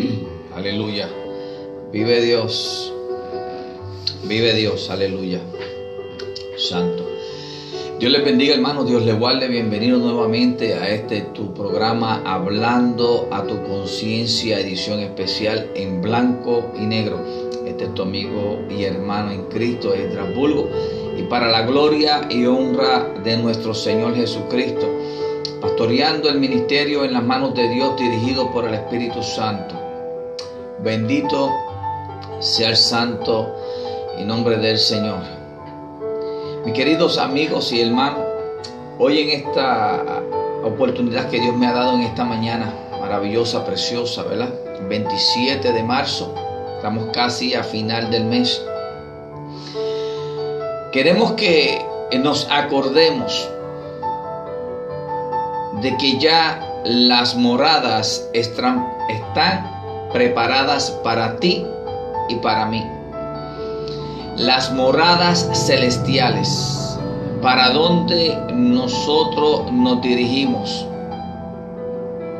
aleluya. Vive Dios. Vive Dios, aleluya. Santo. Dios les bendiga hermano, Dios les guarde. Bienvenido nuevamente a este tu programa Hablando a tu conciencia, edición especial en blanco y negro. Este es tu amigo y hermano en Cristo, Estrasburgo. Y para la gloria y honra de nuestro Señor Jesucristo, pastoreando el ministerio en las manos de Dios dirigido por el Espíritu Santo. Bendito sea el santo y nombre del Señor. Mis queridos amigos y hermanos, hoy en esta oportunidad que Dios me ha dado en esta mañana, maravillosa, preciosa, ¿verdad? 27 de marzo, estamos casi a final del mes. Queremos que nos acordemos de que ya las moradas están, están preparadas para ti y para mí. Las moradas celestiales, para donde nosotros nos dirigimos,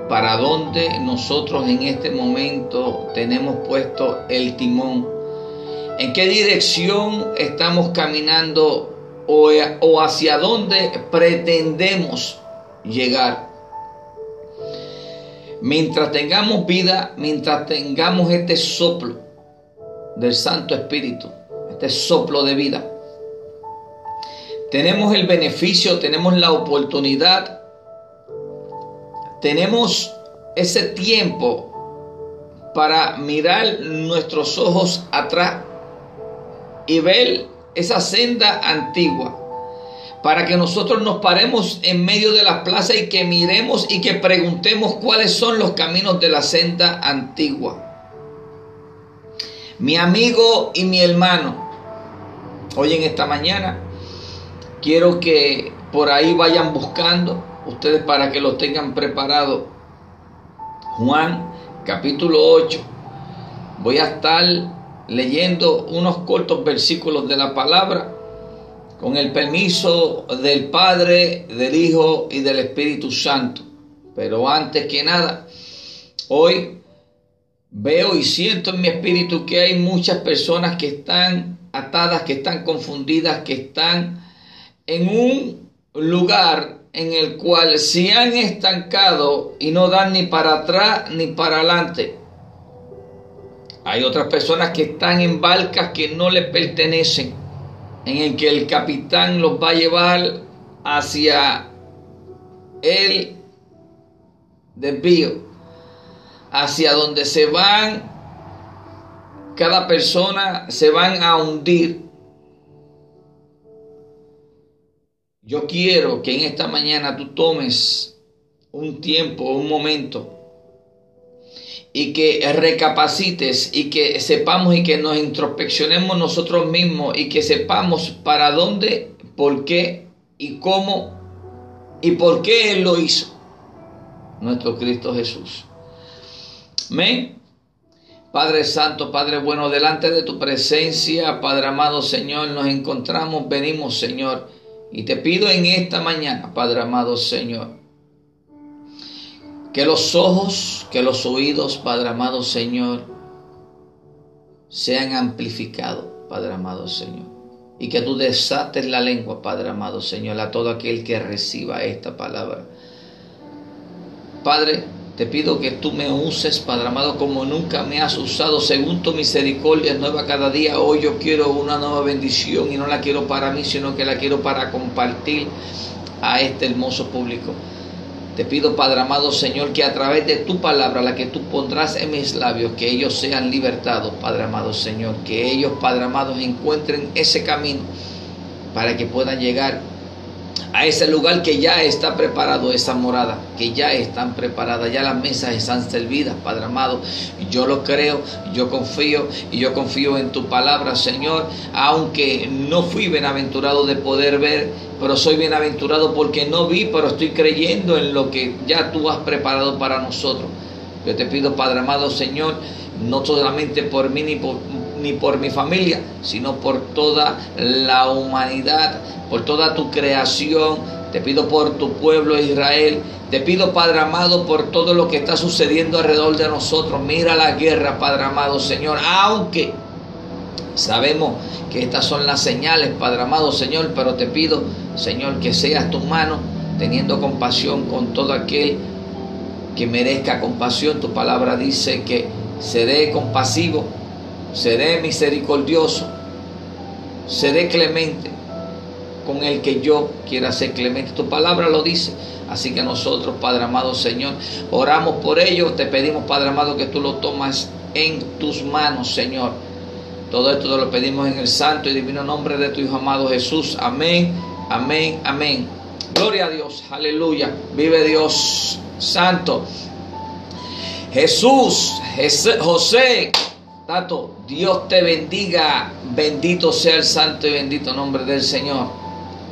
para donde nosotros en este momento tenemos puesto el timón, en qué dirección estamos caminando o hacia dónde pretendemos llegar. Mientras tengamos vida, mientras tengamos este soplo del Santo Espíritu, este soplo de vida. Tenemos el beneficio, tenemos la oportunidad, tenemos ese tiempo para mirar nuestros ojos atrás y ver esa senda antigua, para que nosotros nos paremos en medio de la plaza y que miremos y que preguntemos cuáles son los caminos de la senda antigua. Mi amigo y mi hermano, Hoy en esta mañana quiero que por ahí vayan buscando ustedes para que lo tengan preparado. Juan capítulo 8. Voy a estar leyendo unos cortos versículos de la palabra con el permiso del Padre, del Hijo y del Espíritu Santo. Pero antes que nada, hoy veo y siento en mi espíritu que hay muchas personas que están atadas, que están confundidas, que están en un lugar en el cual se han estancado y no dan ni para atrás ni para adelante. Hay otras personas que están en barcas que no les pertenecen, en el que el capitán los va a llevar hacia el desvío, hacia donde se van cada persona se van a hundir. Yo quiero que en esta mañana tú tomes un tiempo, un momento, y que recapacites y que sepamos y que nos introspeccionemos nosotros mismos y que sepamos para dónde, por qué y cómo y por qué Él lo hizo. Nuestro Cristo Jesús. Amén. Padre Santo, Padre bueno, delante de tu presencia, Padre amado Señor, nos encontramos, venimos Señor, y te pido en esta mañana, Padre amado Señor, que los ojos, que los oídos, Padre amado Señor, sean amplificados, Padre amado Señor, y que tú desates la lengua, Padre amado Señor, a todo aquel que reciba esta palabra. Padre, te pido que tú me uses, Padre amado, como nunca me has usado, según tu misericordia nueva cada día. Hoy yo quiero una nueva bendición y no la quiero para mí, sino que la quiero para compartir a este hermoso público. Te pido, Padre amado Señor, que a través de tu palabra, la que tú pondrás en mis labios, que ellos sean libertados, Padre amado Señor, que ellos, Padre amado, encuentren ese camino para que puedan llegar a ese lugar que ya está preparado, esa morada, que ya están preparadas, ya las mesas están servidas, Padre amado. Yo lo creo, yo confío y yo confío en tu palabra, Señor, aunque no fui bienaventurado de poder ver, pero soy bienaventurado porque no vi, pero estoy creyendo en lo que ya tú has preparado para nosotros. Yo te pido, Padre amado, Señor, no solamente por mí ni por ni por mi familia, sino por toda la humanidad, por toda tu creación. Te pido por tu pueblo Israel. Te pido, Padre amado, por todo lo que está sucediendo alrededor de nosotros. Mira la guerra, Padre amado, Señor. Aunque sabemos que estas son las señales, Padre amado, Señor, pero te pido, Señor, que seas tu mano teniendo compasión con todo aquel que merezca compasión. Tu palabra dice que seré compasivo, seré misericordioso, seré clemente con el que yo quiera ser clemente. Tu palabra lo dice. Así que nosotros, Padre amado Señor, oramos por ellos. Te pedimos, Padre amado, que tú lo tomas en tus manos, Señor. Todo esto te lo pedimos en el santo y divino nombre de tu Hijo amado Jesús. Amén, amén, amén. Gloria a Dios, aleluya. Vive Dios santo. Jesús, José, Tato, Dios te bendiga. Bendito sea el santo y bendito nombre del Señor.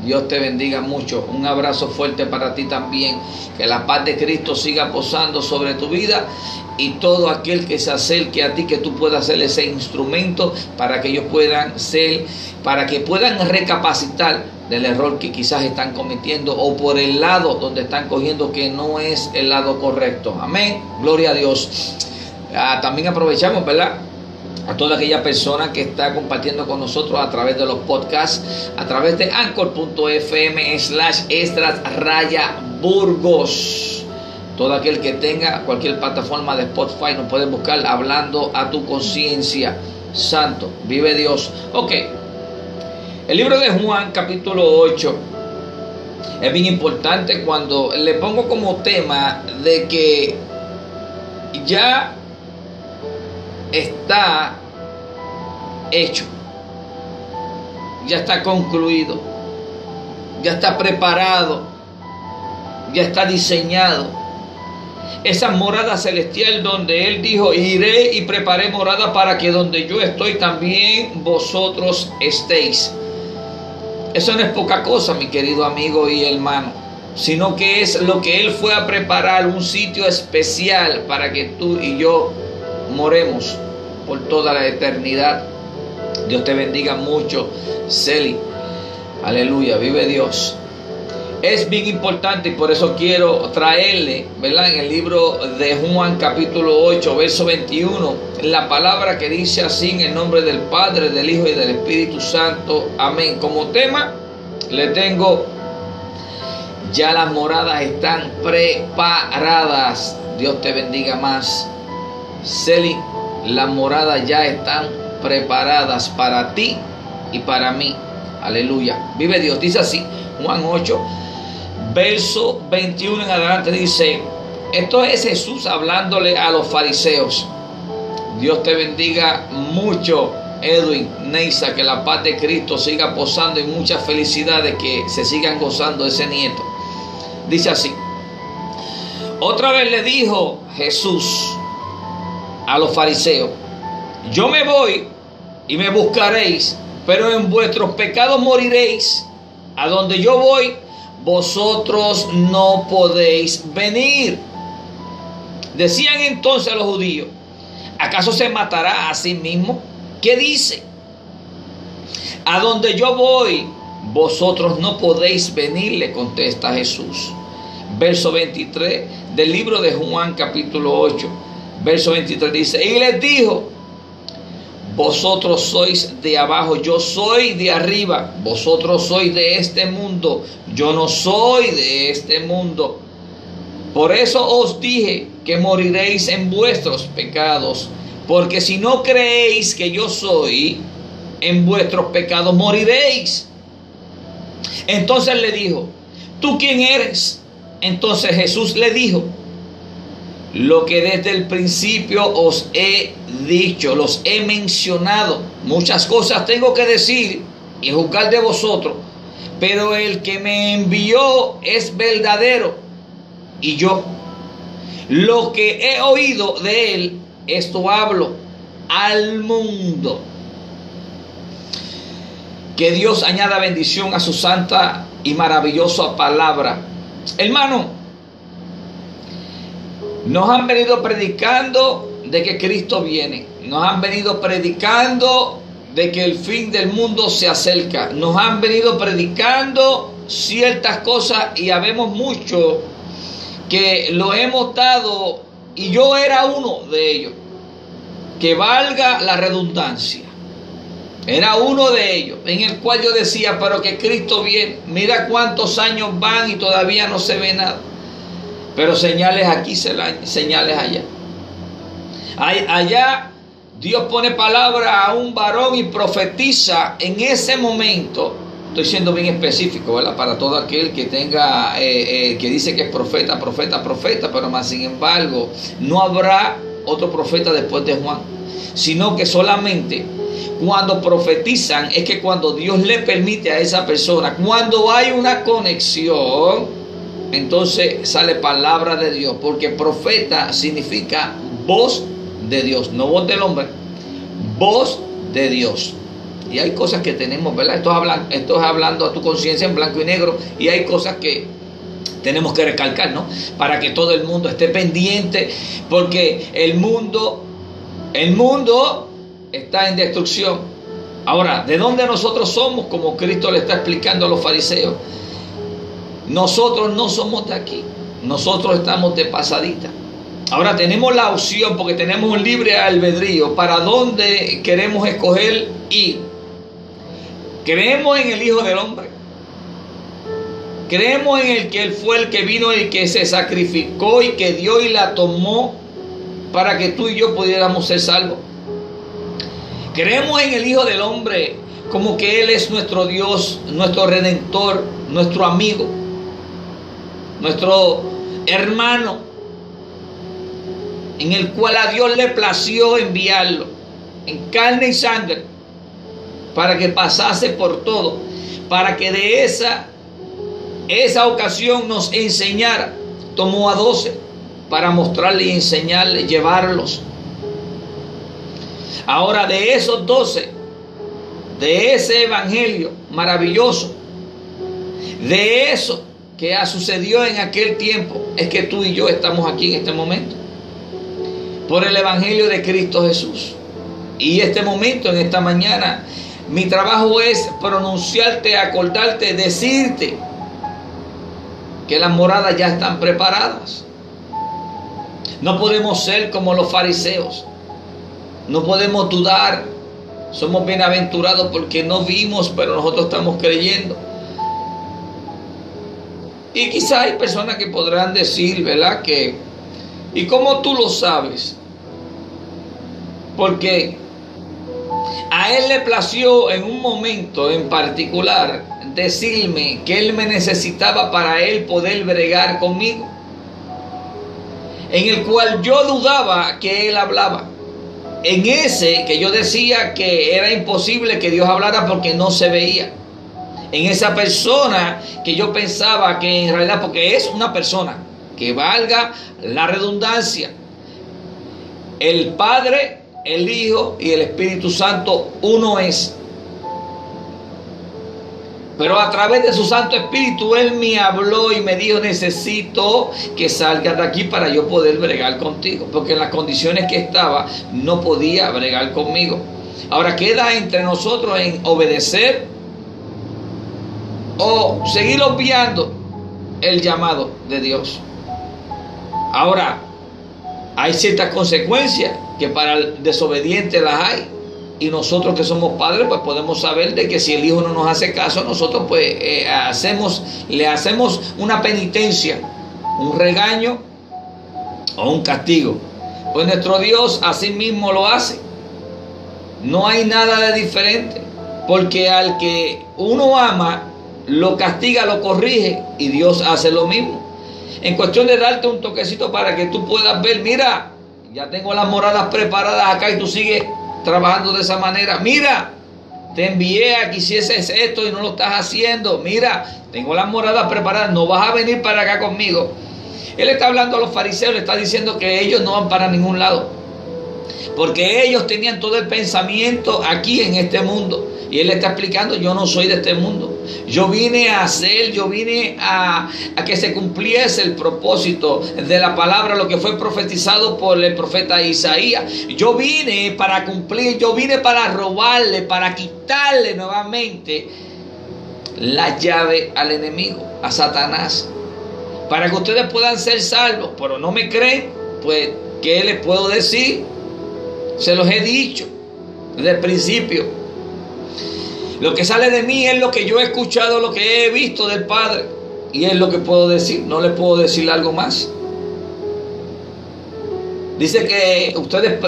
Dios te bendiga mucho. Un abrazo fuerte para ti también. Que la paz de Cristo siga posando sobre tu vida y todo aquel que se acerque a ti, que tú puedas ser ese instrumento para que ellos puedan ser, para que puedan recapacitar del error que quizás están cometiendo o por el lado donde están cogiendo que no es el lado correcto. Amén. Gloria a Dios. Ah, también aprovechamos, ¿verdad? A toda aquella persona que está compartiendo con nosotros a través de los podcasts, a través de anchor.fm slash extras raya burgos. Todo aquel que tenga cualquier plataforma de Spotify nos puede buscar hablando a tu conciencia. Santo, vive Dios. Ok, el libro de Juan capítulo 8 es bien importante cuando le pongo como tema de que ya está hecho, ya está concluido, ya está preparado, ya está diseñado. Esa morada celestial donde Él dijo, iré y preparé morada para que donde yo estoy también vosotros estéis. Eso no es poca cosa, mi querido amigo y hermano, sino que es lo que Él fue a preparar, un sitio especial para que tú y yo moremos por toda la eternidad. Dios te bendiga mucho, Celi. Aleluya, vive Dios. Es bien importante y por eso quiero traerle, ¿verdad? En el libro de Juan capítulo 8, verso 21, la palabra que dice así en el nombre del Padre, del Hijo y del Espíritu Santo. Amén. Como tema le tengo, ya las moradas están preparadas. Dios te bendiga más. Celi, las moradas ya están preparadas para ti y para mí. Aleluya. Vive Dios. Dice así, Juan 8, verso 21 en adelante dice, esto es Jesús hablándole a los fariseos. Dios te bendiga mucho, Edwin, Neisa, que la paz de Cristo siga posando y muchas felicidades que se sigan gozando ese nieto. Dice así, otra vez le dijo Jesús, a los fariseos, yo me voy y me buscaréis, pero en vuestros pecados moriréis. A donde yo voy, vosotros no podéis venir. Decían entonces a los judíos, ¿acaso se matará a sí mismo? ¿Qué dice? A donde yo voy, vosotros no podéis venir, le contesta Jesús. Verso 23 del libro de Juan capítulo 8 verso 23 dice, y les dijo, vosotros sois de abajo, yo soy de arriba, vosotros sois de este mundo, yo no soy de este mundo. Por eso os dije que moriréis en vuestros pecados, porque si no creéis que yo soy, en vuestros pecados moriréis. Entonces le dijo, ¿tú quién eres? Entonces Jesús le dijo, lo que desde el principio os he dicho, los he mencionado. Muchas cosas tengo que decir y juzgar de vosotros, pero el que me envió es verdadero y yo lo que he oído de él, esto hablo al mundo. Que Dios añada bendición a su santa y maravillosa palabra. Hermano, nos han venido predicando de que Cristo viene. Nos han venido predicando de que el fin del mundo se acerca. Nos han venido predicando ciertas cosas y habemos mucho que lo hemos dado y yo era uno de ellos. Que valga la redundancia. Era uno de ellos, en el cual yo decía, pero que Cristo viene, mira cuántos años van y todavía no se ve nada. Pero señales aquí, señales allá. Allá Dios pone palabra a un varón y profetiza en ese momento. Estoy siendo bien específico, ¿verdad? Para todo aquel que tenga, eh, eh, que dice que es profeta, profeta, profeta, pero más sin embargo, no habrá otro profeta después de Juan, sino que solamente cuando profetizan es que cuando Dios le permite a esa persona, cuando hay una conexión, entonces sale palabra de Dios, porque profeta significa voz de Dios, no voz del hombre, voz de Dios. Y hay cosas que tenemos, ¿verdad? Esto es hablando, a tu conciencia en blanco y negro y hay cosas que tenemos que recalcar, ¿no? Para que todo el mundo esté pendiente, porque el mundo, el mundo está en destrucción. Ahora, ¿de dónde nosotros somos? Como Cristo le está explicando a los fariseos. Nosotros no somos de aquí. Nosotros estamos de pasadita. Ahora tenemos la opción, porque tenemos un libre albedrío, para dónde queremos escoger ir. Creemos en el Hijo del Hombre. Creemos en el que Él fue el que vino y que se sacrificó y que dio y la tomó para que tú y yo pudiéramos ser salvos. Creemos en el Hijo del Hombre como que Él es nuestro Dios, nuestro redentor, nuestro amigo, nuestro hermano, en el cual a Dios le plació enviarlo en carne y sangre para que pasase por todo, para que de esa, esa ocasión nos enseñara. Tomó a doce para mostrarle y enseñarle, llevarlos Ahora de esos doce, de ese evangelio maravilloso, de eso que ha sucedido en aquel tiempo, es que tú y yo estamos aquí en este momento. Por el evangelio de Cristo Jesús. Y este momento, en esta mañana, mi trabajo es pronunciarte, acordarte, decirte que las moradas ya están preparadas. No podemos ser como los fariseos no podemos dudar. Somos bienaventurados porque no vimos, pero nosotros estamos creyendo. Y quizá hay personas que podrán decir, ¿verdad? Que, ¿y cómo tú lo sabes? Porque a él le plació en un momento en particular decirme que él me necesitaba para él poder bregar conmigo. En el cual yo dudaba que él hablaba en ese que yo decía que era imposible que Dios hablara porque no se veía. En esa persona que yo pensaba que en realidad, porque es una persona que valga la redundancia, el Padre, el Hijo y el Espíritu Santo uno es. Pero a través de su Santo Espíritu, Él me habló y me dijo, necesito que salgas de aquí para yo poder bregar contigo. Porque en las condiciones que estaba, no podía bregar conmigo. Ahora queda entre nosotros en obedecer o seguir obviando el llamado de Dios. Ahora, hay ciertas consecuencias que para el desobediente las hay y nosotros que somos padres pues podemos saber de que si el hijo no nos hace caso nosotros pues eh, hacemos le hacemos una penitencia un regaño o un castigo pues nuestro Dios así mismo lo hace no hay nada de diferente porque al que uno ama lo castiga lo corrige y Dios hace lo mismo en cuestión de darte un toquecito para que tú puedas ver mira ya tengo las moradas preparadas acá y tú sigues trabajando de esa manera. Mira, te envié a que hicieses esto y no lo estás haciendo. Mira, tengo las moradas preparadas, no vas a venir para acá conmigo. Él está hablando a los fariseos, le está diciendo que ellos no van para ningún lado. Porque ellos tenían todo el pensamiento aquí en este mundo. Y él está explicando, yo no soy de este mundo. Yo vine a hacer, yo vine a, que se cumpliese el propósito de la palabra, lo que fue profetizado por el profeta Isaías. Yo vine para cumplir, yo vine para robarle, para quitarle nuevamente la llave al enemigo, a Satanás, para que ustedes puedan ser salvos. Pero no me creen, pues, ¿qué les puedo decir? Se los he dicho desde el principio. Lo que sale de mí es lo que yo he escuchado, lo que he visto del Padre. Y es lo que puedo decir. No le puedo decir algo más. Dice que ustedes,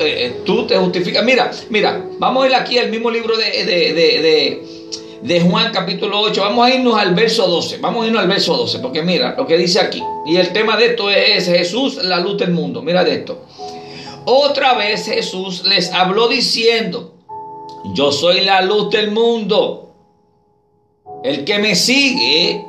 eh, tú te justificas. Mira, mira, vamos a ir aquí al mismo libro de, de, de, Juan capítulo 8. Vamos a irnos al verso 12. Vamos a irnos al verso 12. Porque mira lo que dice aquí. Y el tema de esto es Jesús, la luz del mundo. Mira de esto. Otra vez Jesús les habló diciendo, yo soy la luz del mundo. El que me sigue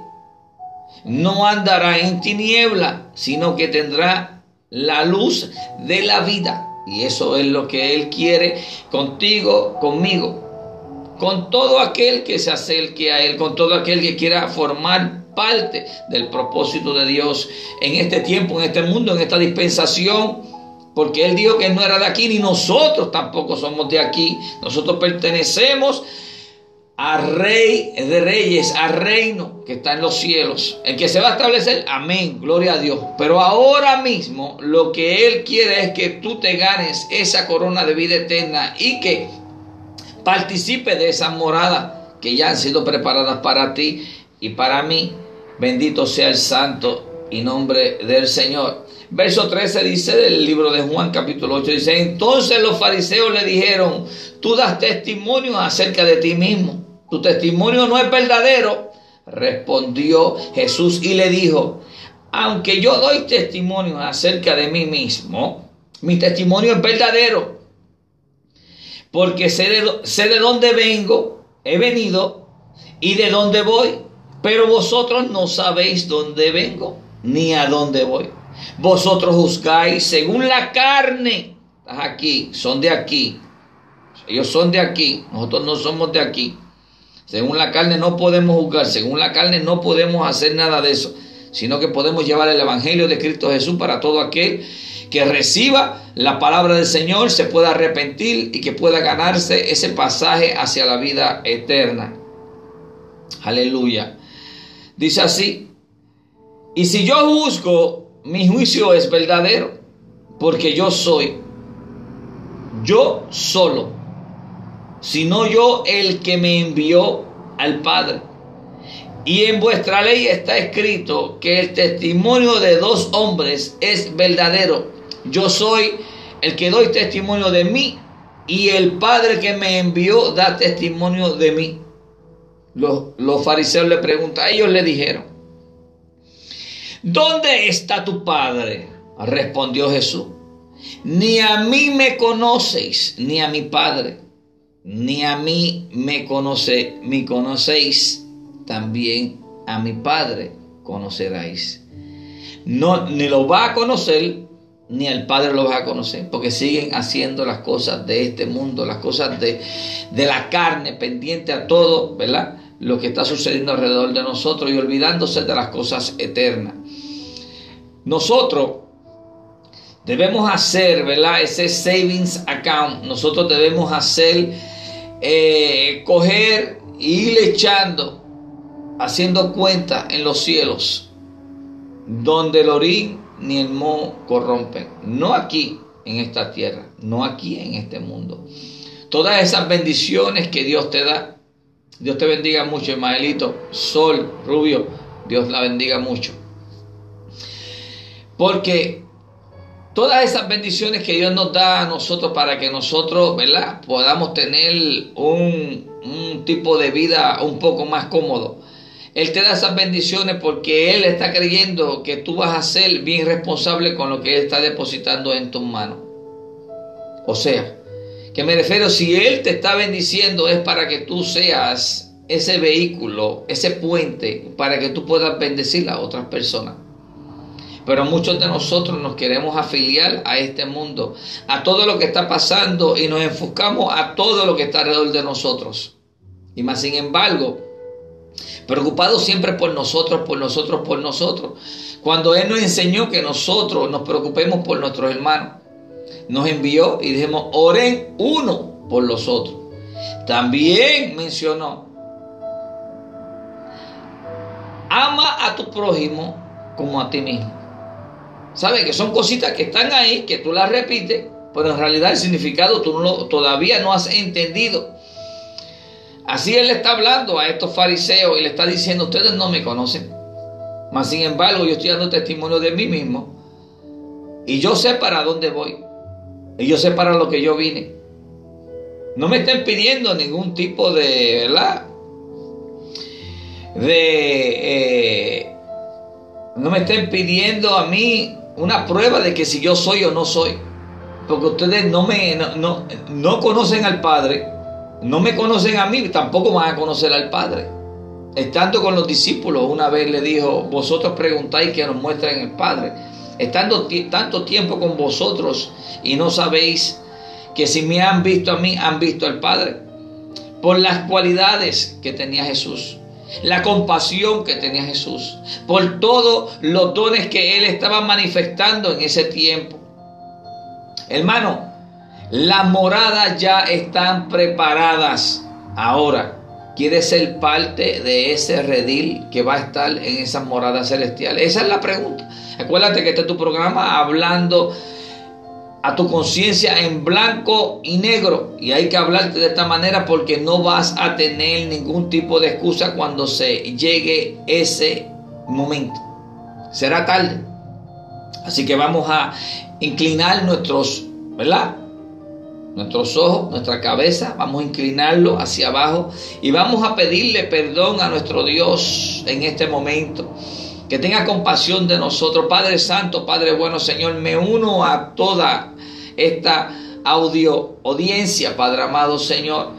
no andará en tiniebla, sino que tendrá la luz de la vida. Y eso es lo que Él quiere contigo, conmigo, con todo aquel que se acerque a Él, con todo aquel que quiera formar parte del propósito de Dios en este tiempo, en este mundo, en esta dispensación porque Él dijo que no era de aquí, ni nosotros tampoco somos de aquí. Nosotros pertenecemos al Rey de Reyes, al reino que está en los cielos, el que se va a establecer, amén, gloria a Dios. Pero ahora mismo lo que Él quiere es que tú te ganes esa corona de vida eterna y que participe de esa morada que ya han sido preparadas para ti y para mí. Bendito sea el santo y nombre del Señor. Verso 13 dice del libro de Juan capítulo 8, dice, entonces los fariseos le dijeron, tú das testimonio acerca de ti mismo, tu testimonio no es verdadero. Respondió Jesús y le dijo, aunque yo doy testimonio acerca de mí mismo, mi testimonio es verdadero, porque sé de, sé de dónde vengo, he venido y de dónde voy, pero vosotros no sabéis dónde vengo ni a dónde voy. Vosotros juzgáis según la carne. Estás aquí, son de aquí. Ellos son de aquí, nosotros no somos de aquí. Según la carne no podemos juzgar, según la carne no podemos hacer nada de eso, sino que podemos llevar el Evangelio de Cristo Jesús para todo aquel que reciba la palabra del Señor, se pueda arrepentir y que pueda ganarse ese pasaje hacia la vida eterna. Aleluya. Dice así, y si yo juzgo mi juicio es verdadero, porque yo soy, yo solo, sino yo el que me envió al Padre. Y en vuestra ley está escrito que el testimonio de dos hombres es verdadero. Yo soy el que doy testimonio de mí y el Padre que me envió da testimonio de mí. Los, los fariseos le preguntan, ellos le dijeron, ¿Dónde está tu Padre? Respondió Jesús. Ni a mí me conocéis, ni a mi Padre, ni a mí me conoce, me conocéis, también a mi Padre conoceráis. No, ni lo va a conocer, ni al Padre lo va a conocer, porque siguen haciendo las cosas de este mundo, las cosas de, de la carne, pendiente a todo, ¿verdad? Lo que está sucediendo alrededor de nosotros y olvidándose de las cosas eternas. Nosotros debemos hacer, ¿verdad? Ese savings account. Nosotros debemos hacer, eh, coger y ir echando, haciendo cuenta en los cielos, donde el orín ni el moho corrompen. No aquí en esta tierra, no aquí en este mundo. Todas esas bendiciones que Dios te da. Dios te bendiga mucho, Ismaelito. Sol, Rubio, Dios la bendiga mucho. Porque todas esas bendiciones que Dios nos da a nosotros para que nosotros, ¿verdad? Podamos tener un, un tipo de vida un poco más cómodo. Él te da esas bendiciones porque Él está creyendo que tú vas a ser bien responsable con lo que Él está depositando en tus manos. O sea, que me refiero, si Él te está bendiciendo es para que tú seas ese vehículo, ese puente, para que tú puedas bendecir a otras personas. Pero muchos de nosotros nos queremos afiliar a este mundo, a todo lo que está pasando y nos enfocamos a todo lo que está alrededor de nosotros. Y más sin embargo, Preocupado siempre por nosotros, por nosotros, por nosotros. Cuando Él nos enseñó que nosotros nos preocupemos por nuestros hermanos, nos envió y dijimos, oren uno por los otros. También mencionó, ama a tu prójimo como a ti mismo. ¿Sabes? Que son cositas que están ahí, que tú las repites, pero en realidad el significado tú todavía no has entendido. Así él le está hablando a estos fariseos y le está diciendo, ustedes no me conocen. Mas sin embargo, yo estoy dando testimonio de mí mismo. Y yo sé para dónde voy. Y yo sé para lo que yo vine. No me estén pidiendo ningún tipo de, ¿verdad? De... Eh, no me estén pidiendo a mí una prueba de que si yo soy o no soy. Porque ustedes no me no, no, conocen al Padre, no me conocen a mí, tampoco van a conocer al Padre. Estando con los discípulos, una vez le dijo, vosotros preguntáis que nos muestren el Padre. Estando tanto tiempo con vosotros y no sabéis que si me han visto a mí, han visto al Padre. Por las cualidades que tenía Jesús la compasión que tenía Jesús, por todos los dones que Él estaba manifestando en ese tiempo. Hermano, las moradas ya están preparadas. Ahora, ¿quieres ser parte de ese redil que va a estar en esas moradas celestiales? Esa es la pregunta. Acuérdate que este es tu programa hablando a tu conciencia en blanco y negro. Y hay que hablarte de esta manera porque no vas a tener ningún tipo de excusa cuando se llegue ese momento. Será tarde. Así que vamos a inclinar nuestros, ¿verdad? Nuestros ojos, nuestra cabeza, vamos a inclinarlo hacia abajo y vamos a pedirle perdón a nuestro Dios en este momento que tenga compasión de nosotros. Padre Santo, Padre bueno, Señor, me uno a toda esta audio audiencia, Padre amado Señor,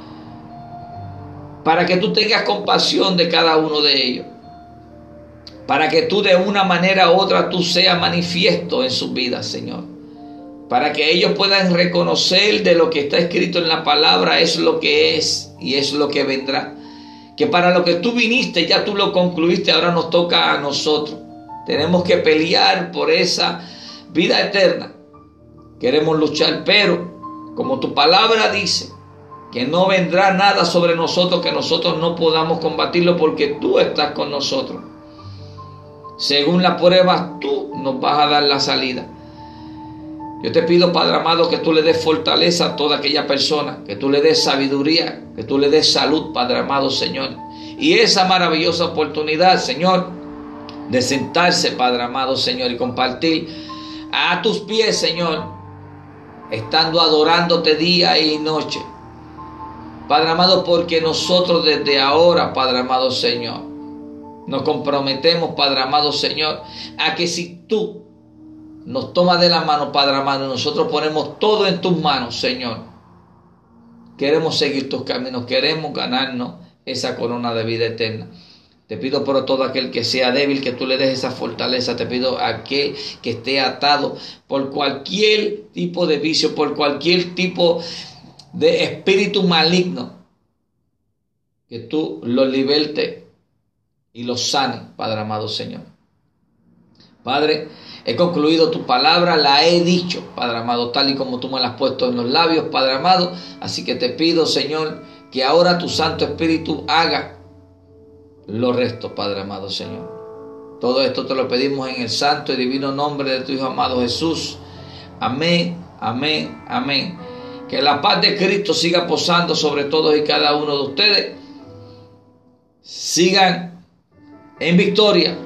para que tú tengas compasión de cada uno de ellos. Para que tú de una manera u otra tú seas manifiesto en sus vidas, Señor. Para que ellos puedan reconocer de lo que está escrito en la palabra es lo que es y es lo que vendrá que para lo que tú viniste ya tú lo concluiste, ahora nos toca a nosotros. Tenemos que pelear por esa vida eterna. Queremos luchar, pero como tu palabra dice, que no vendrá nada sobre nosotros que nosotros no podamos combatirlo porque tú estás con nosotros. Según las pruebas, tú nos vas a dar la salida. Yo te pido, Padre amado, que tú le des fortaleza a toda aquella persona, que tú le des sabiduría, que tú le des salud, Padre amado, Señor. Y esa maravillosa oportunidad, Señor, de sentarse, Padre amado, Señor, y compartir a tus pies, Señor, estando adorándote día y noche. Padre amado, porque nosotros desde ahora, Padre amado, Señor, nos comprometemos, Padre amado, Señor, a que si tú nos toma de la mano, Padre amado, nosotros ponemos todo en tus manos, Señor. Queremos seguir tus caminos, queremos ganarnos esa corona de vida eterna. Te pido por todo aquel que sea débil, que tú le des esa fortaleza. Te pido a aquel que esté atado por cualquier tipo de vicio, por cualquier tipo de espíritu maligno, que tú lo libertes y lo sane, Padre amado Señor. Padre, He concluido tu palabra, la he dicho, Padre amado, tal y como tú me la has puesto en los labios, Padre amado. Así que te pido, Señor, que ahora tu Santo Espíritu haga lo resto, Padre amado, Señor. Todo esto te lo pedimos en el santo y divino nombre de tu Hijo amado Jesús. Amén, amén, amén. Que la paz de Cristo siga posando sobre todos y cada uno de ustedes. Sigan en victoria